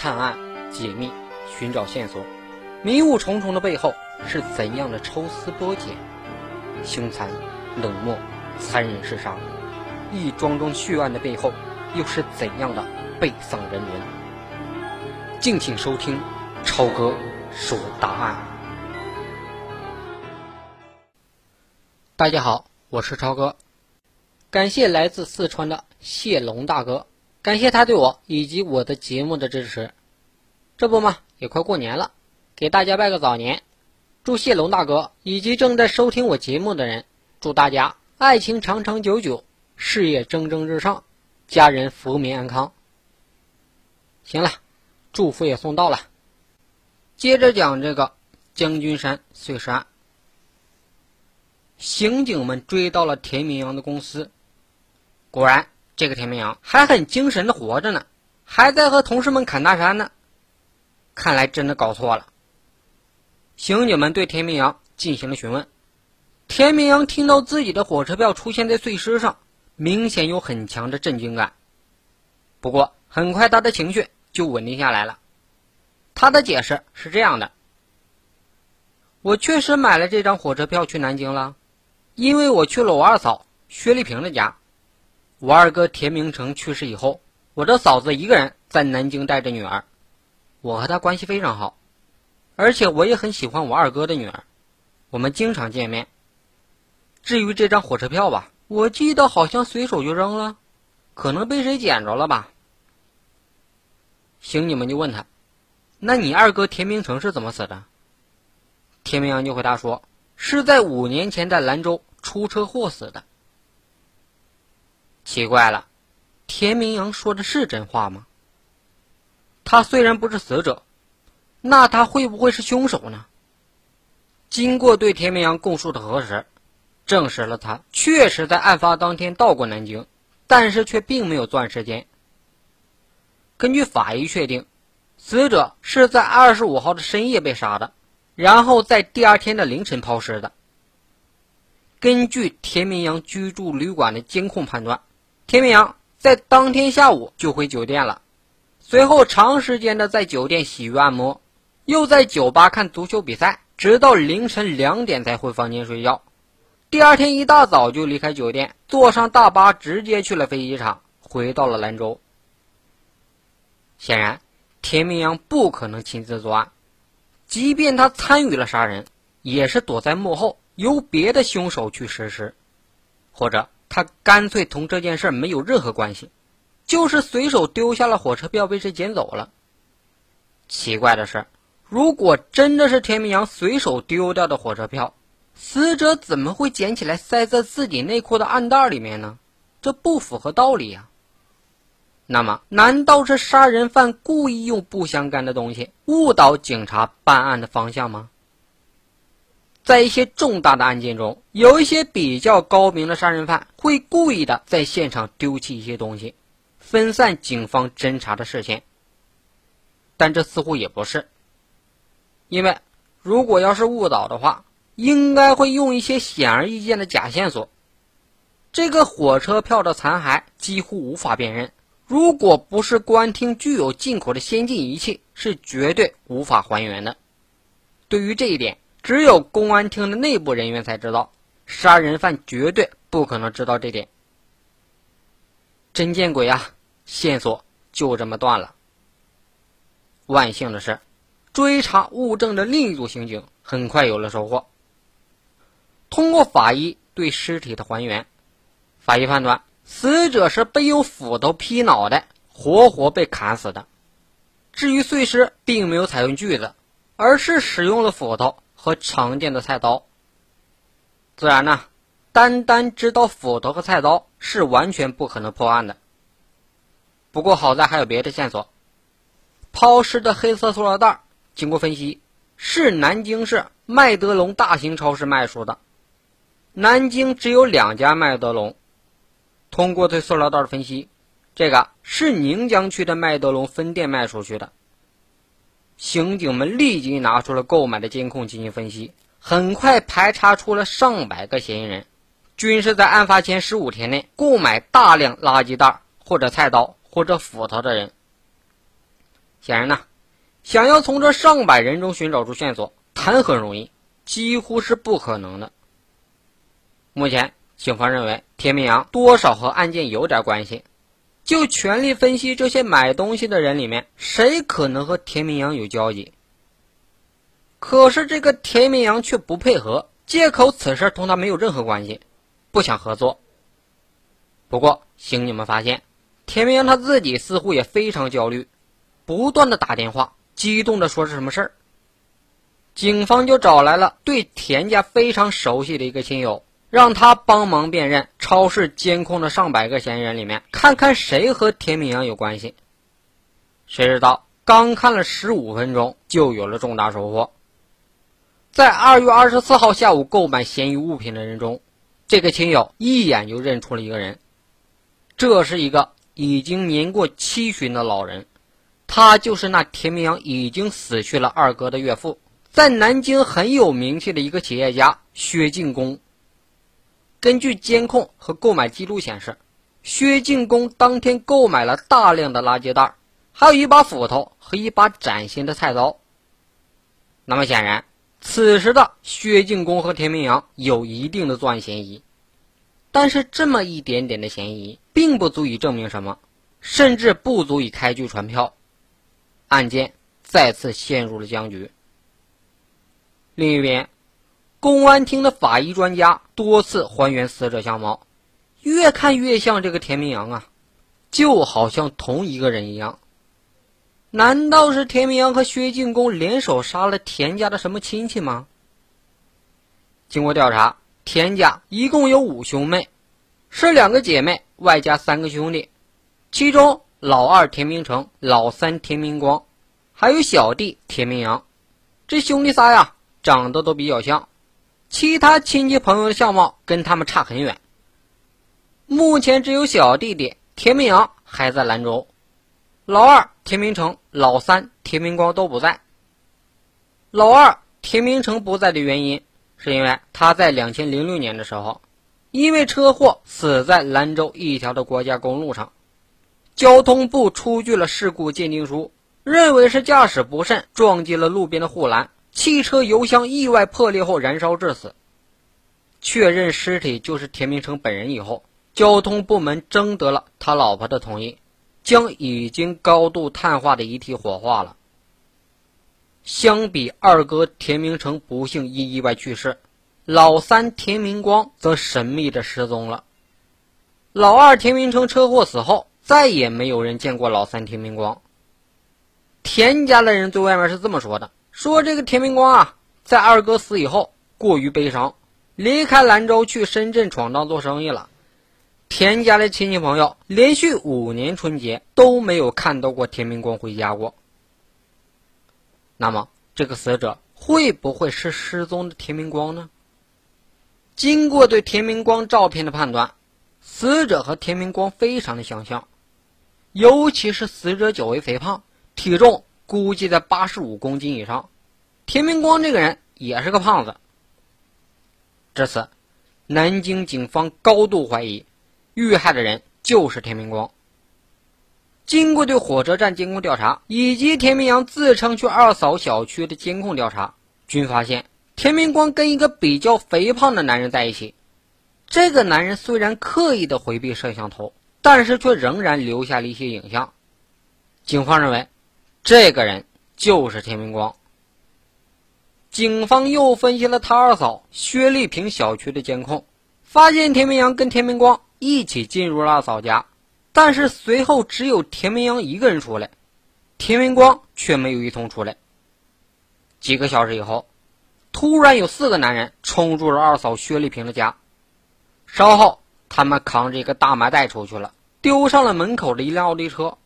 探案、解密、寻找线索，迷雾重重的背后是怎样的抽丝剥茧？凶残、冷漠、残忍嗜杀，一桩桩血案的背后又是怎样的悲丧人伦？敬请收听超哥说答案。大家好，我是超哥，感谢来自四川的谢龙大哥。感谢他对我以及我的节目的支持。这不嘛，也快过年了，给大家拜个早年。祝谢龙大哥以及正在收听我节目的人，祝大家爱情长长久久，事业蒸蒸日上，家人福民安康。行了，祝福也送到了。接着讲这个将军山碎尸案。刑警们追到了田明阳的公司，果然。这个田明阳还很精神的活着呢，还在和同事们侃大山呢。看来真的搞错了。刑警们对田明阳进行了询问，田明阳听到自己的火车票出现在碎尸上，明显有很强的震惊感。不过很快他的情绪就稳定下来了。他的解释是这样的：我确实买了这张火车票去南京了，因为我去了我二嫂薛丽萍的家。我二哥田明成去世以后，我的嫂子一个人在南京带着女儿，我和她关系非常好，而且我也很喜欢我二哥的女儿，我们经常见面。至于这张火车票吧，我记得好像随手就扔了，可能被谁捡着了吧。刑警们就问他：“那你二哥田明成是怎么死的？”田明阳就回答说：“是在五年前在兰州出车祸死的。”奇怪了，田明阳说的是真话吗？他虽然不是死者，那他会不会是凶手呢？经过对田明阳供述的核实，证实了他确实在案发当天到过南京，但是却并没有作案时间。根据法医确定，死者是在二十五号的深夜被杀的，然后在第二天的凌晨抛尸的。根据田明阳居住旅馆的监控判断。田明阳在当天下午就回酒店了，随后长时间的在酒店洗浴按摩，又在酒吧看足球比赛，直到凌晨两点才回房间睡觉。第二天一大早就离开酒店，坐上大巴直接去了飞机场，回到了兰州。显然，田明阳不可能亲自作案，即便他参与了杀人，也是躲在幕后，由别的凶手去实施，或者。他干脆同这件事没有任何关系，就是随手丢下了火车票被谁捡走了。奇怪的是，如果真的是田明阳随手丢掉的火车票，死者怎么会捡起来塞在自己内裤的暗袋里面呢？这不符合道理呀。那么，难道是杀人犯故意用不相干的东西误导警察办案的方向吗？在一些重大的案件中，有一些比较高明的杀人犯会故意的在现场丢弃一些东西，分散警方侦查的视线。但这似乎也不是，因为如果要是误导的话，应该会用一些显而易见的假线索。这个火车票的残骸几乎无法辨认，如果不是公安厅具有进口的先进仪器，是绝对无法还原的。对于这一点。只有公安厅的内部人员才知道，杀人犯绝对不可能知道这点。真见鬼啊！线索就这么断了。万幸的是，追查物证的另一组刑警很快有了收获。通过法医对尸体的还原，法医判断死者是被用斧头劈脑袋，活活被砍死的。至于碎尸，并没有采用锯子，而是使用了斧头。和常见的菜刀，自然呢，单单知道斧头和菜刀是完全不可能破案的。不过好在还有别的线索，抛尸的黑色塑料袋经过分析是南京市麦德龙大型超市卖出的。南京只有两家麦德龙，通过对塑料袋的分析，这个是宁江区的麦德龙分店卖出去的。刑警们立即拿出了购买的监控进行分析，很快排查出了上百个嫌疑人，均是在案发前十五天内购买大量垃圾袋或者菜刀或者斧头的人。显然呢，想要从这上百人中寻找出线索，谈何容易，几乎是不可能的。目前，警方认为田明阳多少和案件有点关系，就全力分析这些买东西的人里面，谁可能和田明阳有交集。可是这个田明阳却不配合，借口此事同他没有任何关系，不想合作。不过，刑警们发现，田明阳他自己似乎也非常焦虑。不断的打电话，激动的说是什么事儿。警方就找来了对田家非常熟悉的一个亲友，让他帮忙辨认超市监控的上百个嫌疑人里面，看看谁和田明阳有关系。谁知道刚看了十五分钟，就有了重大收获。在二月二十四号下午购买嫌疑物品的人中，这个亲友一眼就认出了一个人，这是一个已经年过七旬的老人。他就是那田明阳已经死去了二哥的岳父，在南京很有名气的一个企业家薛进公。根据监控和购买记录显示，薛进公当天购买了大量的垃圾袋，还有一把斧头和一把崭新的菜刀。那么显然，此时的薛进公和田明阳有一定的作案嫌疑，但是这么一点点的嫌疑，并不足以证明什么，甚至不足以开具传票。案件再次陷入了僵局。另一边，公安厅的法医专家多次还原死者相貌，越看越像这个田明阳啊，就好像同一个人一样。难道是田明阳和薛进公联手杀了田家的什么亲戚吗？经过调查，田家一共有五兄妹，是两个姐妹外加三个兄弟，其中。老二田明成，老三田明光，还有小弟田明阳，这兄弟仨呀，长得都比较像，其他亲戚朋友的相貌跟他们差很远。目前只有小弟弟田明阳还在兰州，老二田明成、老三田明光都不在。老二田明成不在的原因，是因为他在两千零六年的时候，因为车祸死在兰州一条的国家公路上。交通部出具了事故鉴定书，认为是驾驶不慎撞击了路边的护栏，汽车油箱意外破裂后燃烧致死。确认尸体就是田明成本人以后，交通部门征得了他老婆的同意，将已经高度碳化的遗体火化了。相比二哥田明成不幸因意外去世，老三田明光则神秘的失踪了。老二田明成车祸死后。再也没有人见过老三田明光。田家的人对外面是这么说的：说这个田明光啊，在二哥死以后过于悲伤，离开兰州去深圳闯荡做生意了。田家的亲戚朋友连续五年春节都没有看到过田明光回家过。那么，这个死者会不会是失踪的田明光呢？经过对田明光照片的判断，死者和田明光非常的相像。尤其是死者较为肥胖，体重估计在八十五公斤以上。田明光这个人也是个胖子。至此，南京警方高度怀疑遇害的人就是田明光。经过对火车站监控调查以及田明阳自称去二嫂小区的监控调查，均发现田明光跟一个比较肥胖的男人在一起。这个男人虽然刻意的回避摄像头。但是却仍然留下了一些影像，警方认为，这个人就是田明光。警方又分析了他二嫂薛丽萍小区的监控，发现田明阳跟田明光一起进入了二嫂家，但是随后只有田明阳一个人出来，田明光却没有一同出来。几个小时以后，突然有四个男人冲入了二嫂薛丽萍的家，稍后。他们扛着一个大麻袋出去了，丢上了门口的一辆奥迪车，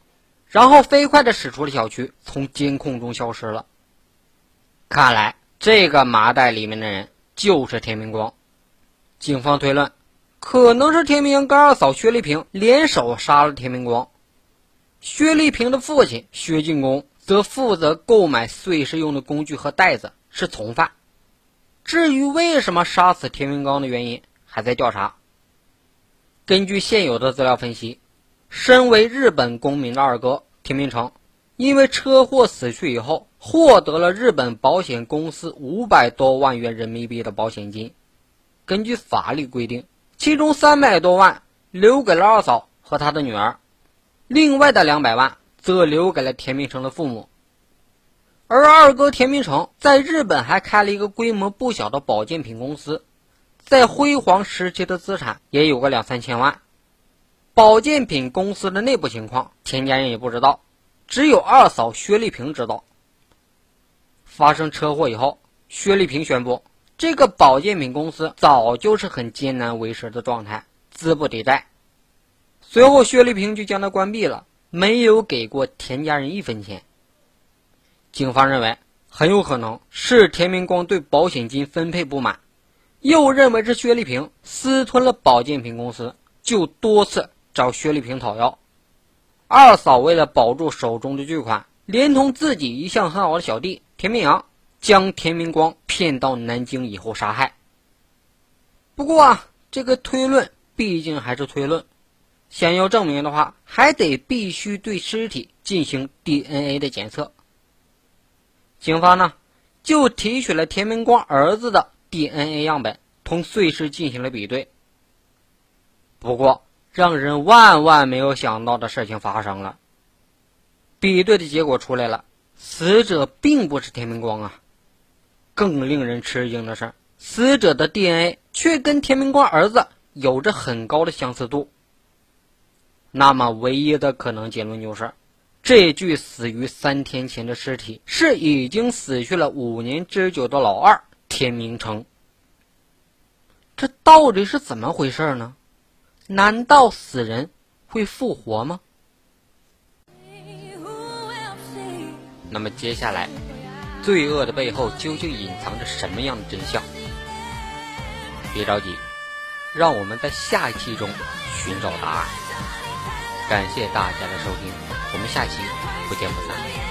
然后飞快的驶出了小区，从监控中消失了。看来这个麻袋里面的人就是田明光。警方推论，可能是田明跟二嫂薛丽萍联手杀了田明光。薛丽萍的父亲薛进公则负责购买碎尸用的工具和袋子，是从犯。至于为什么杀死田明光的原因，还在调查。根据现有的资料分析，身为日本公民的二哥田明成，因为车祸死去以后，获得了日本保险公司五百多万元人民币的保险金。根据法律规定，其中三百多万留给了二嫂和他的女儿，另外的两百万则留给了田明成的父母。而二哥田明成在日本还开了一个规模不小的保健品公司，在辉煌时期的资产也有个两三千万。保健品公司的内部情况，田家人也不知道。只有二嫂薛丽萍知道。发生车祸以后，薛丽萍宣布，这个保健品公司早就是很艰难维持的状态，资不抵债。随后，薛丽萍就将它关闭了，没有给过田家人一分钱。警方认为，很有可能是田明光对保险金分配不满，又认为是薛丽萍私吞了保健品公司，就多次找薛丽萍讨要。二嫂为了保住手中的巨款，连同自己一向很好的小弟田明阳，将田明光骗到南京以后杀害。不过啊，这个推论毕竟还是推论，想要证明的话，还得必须对尸体进行 DNA 的检测。警方呢，就提取了田明光儿子的 DNA 样本，同碎尸进行了比对。不过，让人万万没有想到的事情发生了。比对的结果出来了，死者并不是田明光啊！更令人吃惊的是，死者的 DNA 却跟田明光儿子有着很高的相似度。那么，唯一的可能结论就是，这具死于三天前的尸体是已经死去了五年之久的老二田明成。这到底是怎么回事呢？难道死人会复活吗？那么接下来，罪恶的背后究竟隐藏着什么样的真相？别着急，让我们在下一期中寻找答案。感谢大家的收听，我们下期不见不散。